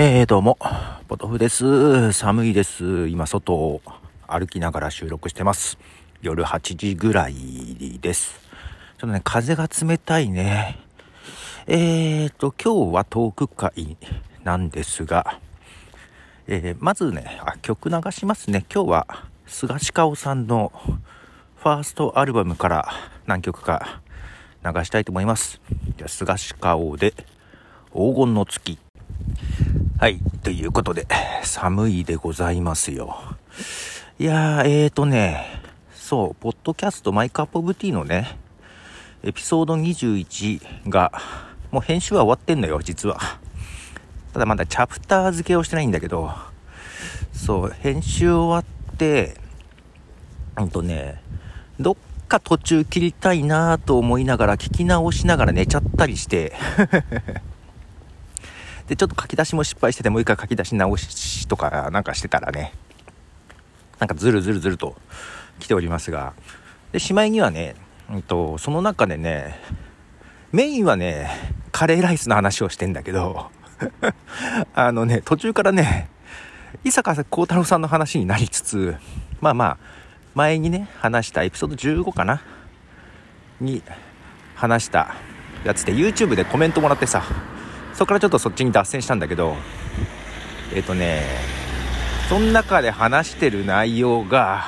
えー、どうも、ポトフです。寒いです。今、外を歩きながら収録してます。夜8時ぐらいです。ちょっとね、風が冷たいね。えーと、今日はトーク会なんですが、えーまずねあ、曲流しますね。今日は、菅氏香さんのファーストアルバムから何曲か流したいと思います。じゃあ、菅氏香で、黄金の月。はい。ということで、寒いでございますよ。いやー、えーとね、そう、ポッドキャストマイカップオブティーのね、エピソード21が、もう編集は終わってんのよ、実は。ただまだチャプター付けをしてないんだけど、そう、編集終わって、うんとね、どっか途中切りたいなと思いながら、聞き直しながら寝ちゃったりして、で、ちょっと書き出しも失敗してて、もう一回書き出し直しとかなんかしてたらね、なんかずるずるずると来ておりますが、で、しまいにはね、うんと、その中でね、メインはね、カレーライスの話をしてんだけど、あのね、途中からね、伊坂幸太郎さんの話になりつつ、まあまあ、前にね、話したエピソード15かなに話したやつで YouTube でコメントもらってさ、そこからちょっとそっちに脱線したんだけど、えっ、とね、その中で話してる内容が、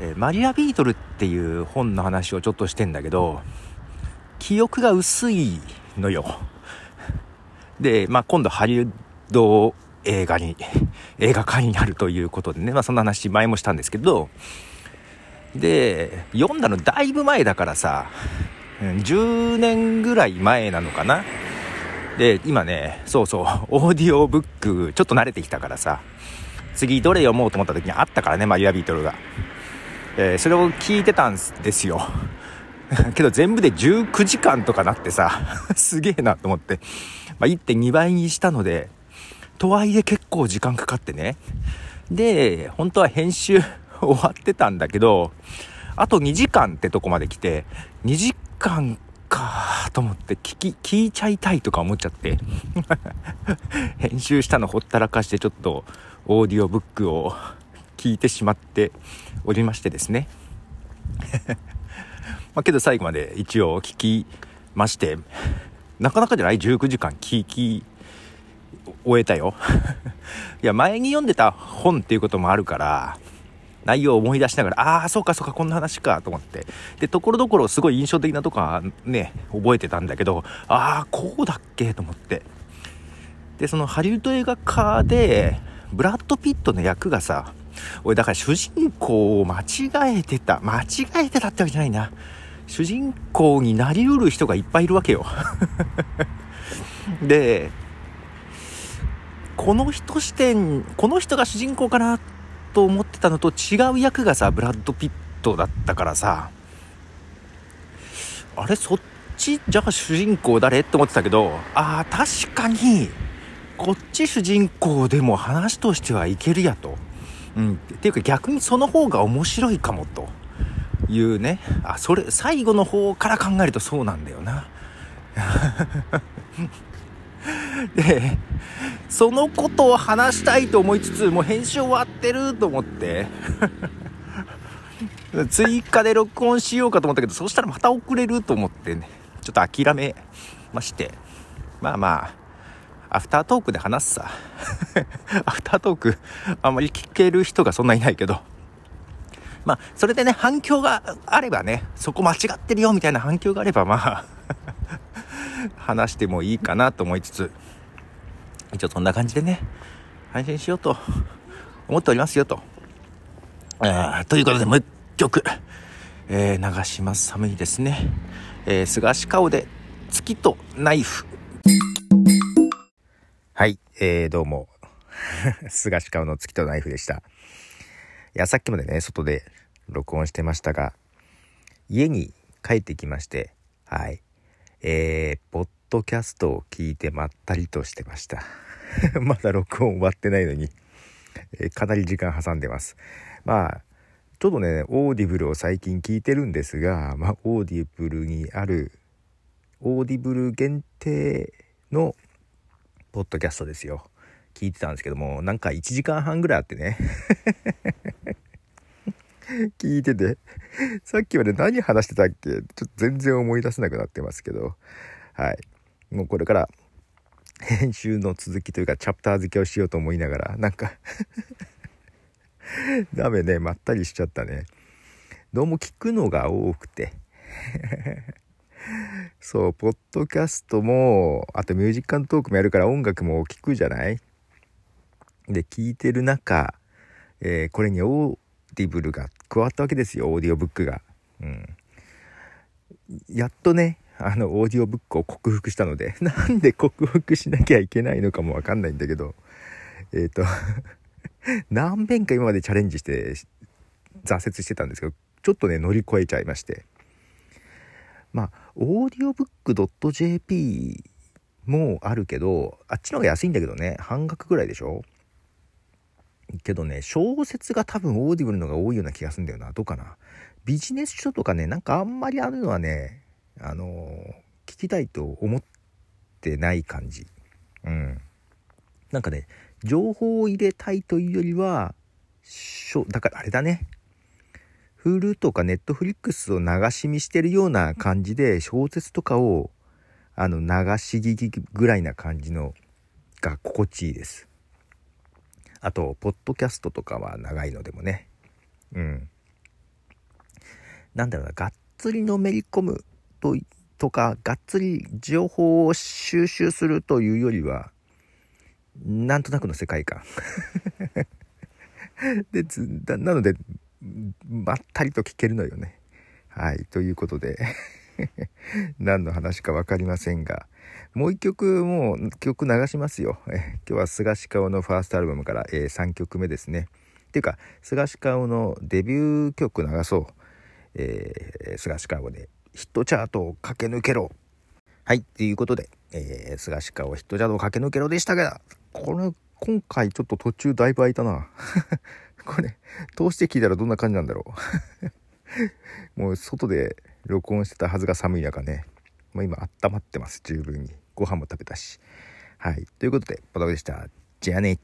えーマリアビートルっていう本の話をちょっとしてんだけど、記憶が薄いのよ。で、まあ、今度ハリウッド映画に、映画化になるということでね、まあ、そんな話前もしたんですけど、で、読んだのだいぶ前だからさ、10年ぐらい前なのかな。で、今ね、そうそう、オーディオブック、ちょっと慣れてきたからさ、次どれ読もうと思った時にあったからね、マリアビートルが。えーそれを聞いてたんですよ。けど全部で19時間とかなってさ、すげえなと思って。まあ、1.2倍にしたので、とはいえ結構時間かかってね。で、本当は編集終わってたんだけど、あと2時間ってとこまで来て、2時間かと思って聞き、聞いちゃいたいとか思っちゃって。編集したのほったらかしてちょっとオーディオブックを聞いてしまっておりましてですね。まあけど最後まで一応聞きまして、なかなかじゃない ?19 時間聞き終えたよ。いや、前に読んでた本っていうこともあるから、内容を思い出しながら、ああ、そうかそうか、こんな話かと思って。で、ところどころすごい印象的なとこはね、覚えてたんだけど、ああ、こうだっけ？と思って。で、そのハリウッド映画化で、ブラッド・ピットの役がさ、俺だから主人公を間違えてた。間違えてたってわけじゃないな。主人公になりうる人がいっぱいいるわけよ。で、この人視点、この人が主人公かなってと思ってたのと違う役がさ、ブラッド・ピットだったからさ、あれ、そっち、じゃあ主人公誰？って思ってたけど、ああ、確かに、こっち主人公でも話としてはいけるやと。うん。っていうか逆にその方が面白いかもというね。あ、それ、最後の方から考えるとそうなんだよな。で、そのことを話したいと思いつつ、もう編集終わってると思って、追加で録音しようかと思ったけど、そしたらまた遅れると思ってね、ちょっと諦めまして、まあまあ、アフタートークで話すさ。アフタートーク、あんまり聞ける人がそんないないけど、まあ、それでね、反響があればね、そこ間違ってるよみたいな反響があれば、まあ、話してもいいかなと思いつつ、一応そんな感じでね、配信しようと思っておりますよと。あーということで、もう一曲、えー流します。寒いですね。えー、菅氏顔で月とナイフ。はい、えー、どうも。菅氏顔の月とナイフでした。いや、さっきまでね、外で録音してましたが、家に帰ってきまして、はい。えー、ポッドキャストを聞いてまったりとしてました。まだ録音終わってないのに、えーかなり時間挟んでます。まあ、ちょっとね、 Audible を最近聞いてるんですが、まあ、 Audible にある、 Audible 限定のポッドキャストですよ。聞いてたんですけどもなんか1時間半ぐらいあってね。聞いててさっきまで何話してたっけ？ちょっと全然思い出せなくなってますけど。はい。もうこれから編集の続きというかチャプター付けをしようと思いながらなんか ダメねまったりしちゃったねどうも聞くのが多くてそう、ポッドキャストも、あとミュージックトークもやるから音楽も聴くじゃない？で、聴いてる中、えー、これに Audible が加わったわけですよ、オーディオブックが。うん。やっとね、あの、オーディオブックを克服したので、なんで克服しなきゃいけないのかもわかんないんだけど、えっ、ー、と何遍か今までチャレンジして挫折してたんですけど、ちょっとね、乗り越えちゃいまして。まあ、オーディオブック .jp もあるけど、あっちの方が安いんだけどね、半額ぐらいでしょ？けどね、小説が多分 Audible のが多いような気がするんだよな。どうかな？ビジネス書とかね、なんかあんまりあるのはね、あの、聞きたいと思ってない感じ。うん。なんかね、情報を入れたいというよりは、だからあれだね。Hulu とか Netflix を流し見してるような感じで小説とかをあの流し聞きぐらいな感じのが心地いいです。あと、ポッドキャストとかは長いのでもね。うん。なんだろうな、がっつりのめり込むと、とか、がっつり情報を収集するというよりは、なんとなくの世界観。で、なので、まったりと聞けるのよね。はい。ということで 何の話か分かりませんが、もう一曲もう曲流しますよ。え今日は菅氏顔のファーストアルバムから、えー、3曲目ですね。っていうか、菅氏顔のデビュー曲流そう。えー、菅氏顔でヒットチャートを駆け抜けろ。はい。ということで、えー、菅氏顔ヒットチャートを駆け抜けろでしたが、これ、今回ちょっと途中だいぶ空いたな。これ、通して聞いたらどんな感じなんだろう。もう外で録音してたはずが寒い中ね。もう今温まってます、十分に。ご飯も食べたし。はい。ということで、ポトフでした。じゃあね。